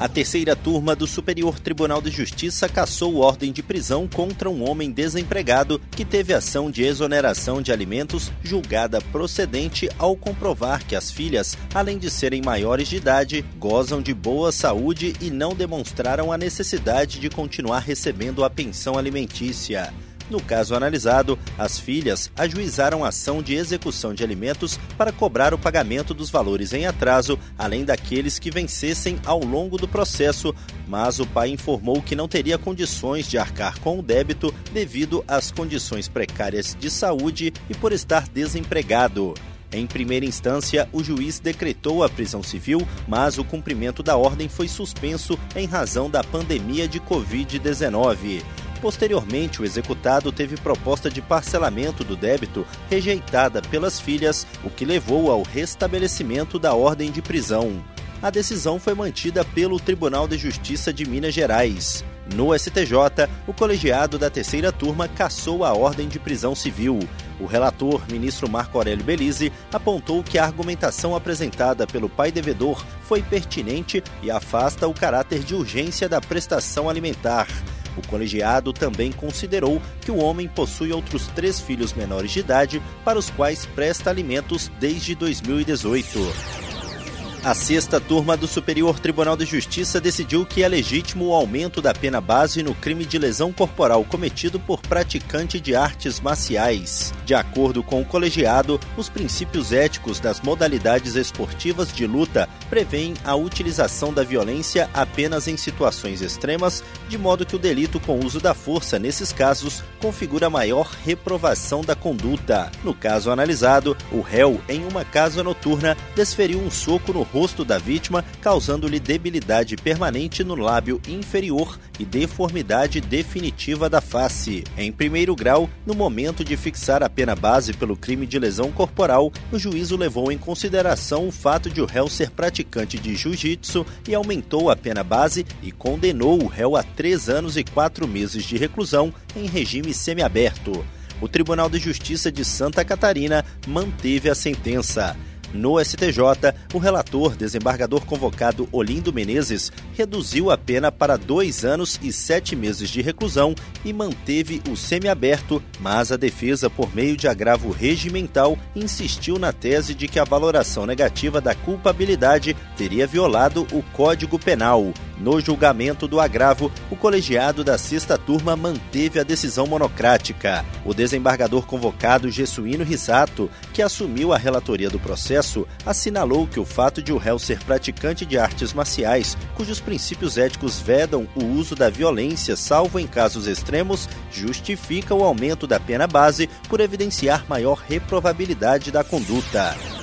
A terceira turma do Superior Tribunal de Justiça cassou ordem de prisão contra um homem desempregado que teve ação de exoneração de alimentos julgada procedente ao comprovar que as filhas, além de serem maiores de idade, gozam de boa saúde e não demonstraram a necessidade de continuar recebendo a pensão alimentícia. No caso analisado, as filhas ajuizaram ação de execução de alimentos para cobrar o pagamento dos valores em atraso, além daqueles que vencessem ao longo do processo, mas o pai informou que não teria condições de arcar com o débito devido às condições precárias de saúde e por estar desempregado. Em primeira instância, o juiz decretou a prisão civil, mas o cumprimento da ordem foi suspenso em razão da pandemia de Covid-19. Posteriormente, o executado teve proposta de parcelamento do débito rejeitada pelas filhas, o que levou ao restabelecimento da ordem de prisão. A decisão foi mantida pelo Tribunal de Justiça de Minas Gerais. No STJ, o colegiado da terceira turma cassou a ordem de prisão civil. O relator, ministro Marco Aurélio Belize, apontou que a argumentação apresentada pelo pai devedor foi pertinente e afasta o caráter de urgência da prestação alimentar. O colegiado também considerou que o homem possui outros três filhos menores de idade para os quais presta alimentos desde 2018. A sexta turma do Superior Tribunal de Justiça decidiu que é legítimo o aumento da pena base no crime de lesão corporal cometido por praticante de artes marciais. De acordo com o colegiado, os princípios éticos das modalidades esportivas de luta prevêem a utilização da violência apenas em situações extremas, de modo que o delito com uso da força nesses casos configura maior reprovação da conduta. No caso analisado, o réu, em uma casa noturna, desferiu um soco no rosto da vítima, causando-lhe debilidade permanente no lábio inferior e deformidade definitiva da face. Em primeiro grau, no momento de fixar a pena base pelo crime de lesão corporal, o juízo levou em consideração o fato de o réu ser praticante de jiu-jitsu e aumentou a pena base e condenou o réu a três anos e quatro meses de reclusão em regime semiaberto. O Tribunal de Justiça de Santa Catarina manteve a sentença. No STJ, o relator, desembargador convocado Olindo Menezes, reduziu a pena para dois anos e sete meses de reclusão e manteve o semiaberto, mas a defesa, por meio de agravo regimental, insistiu na tese de que a valoração negativa da culpabilidade teria violado o Código Penal. No julgamento do agravo, o colegiado da sexta turma manteve a decisão monocrática. O desembargador convocado Gessuíno Risato, que assumiu a relatoria do processo, assinalou que o fato de o réu ser praticante de artes marciais, cujos princípios éticos vedam o uso da violência, salvo em casos extremos, justifica o aumento da pena base por evidenciar maior reprovabilidade da conduta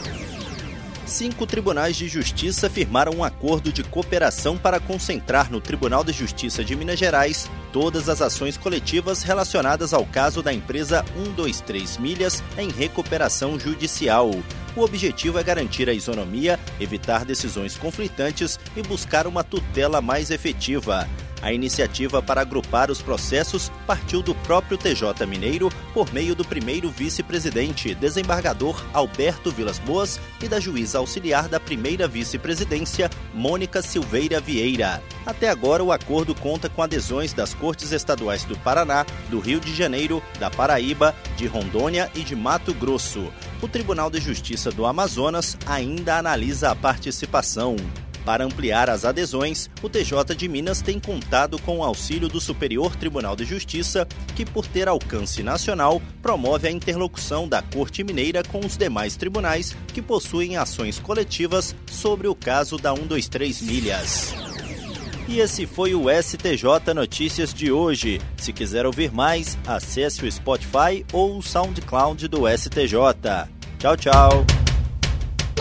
cinco tribunais de justiça firmaram um acordo de cooperação para concentrar no Tribunal de Justiça de Minas Gerais todas as ações coletivas relacionadas ao caso da empresa 123 Milhas em recuperação judicial. O objetivo é garantir a isonomia, evitar decisões conflitantes e buscar uma tutela mais efetiva. A iniciativa para agrupar os processos partiu do próprio TJ Mineiro por meio do primeiro vice-presidente, desembargador Alberto Vilas Boas, e da juíza auxiliar da primeira vice-presidência, Mônica Silveira Vieira. Até agora, o acordo conta com adesões das Cortes Estaduais do Paraná, do Rio de Janeiro, da Paraíba, de Rondônia e de Mato Grosso. O Tribunal de Justiça do Amazonas ainda analisa a participação. Para ampliar as adesões, o TJ de Minas tem contado com o auxílio do Superior Tribunal de Justiça, que, por ter alcance nacional, promove a interlocução da Corte Mineira com os demais tribunais que possuem ações coletivas sobre o caso da 123 Milhas. E esse foi o STJ Notícias de hoje. Se quiser ouvir mais, acesse o Spotify ou o SoundCloud do STJ. Tchau, tchau.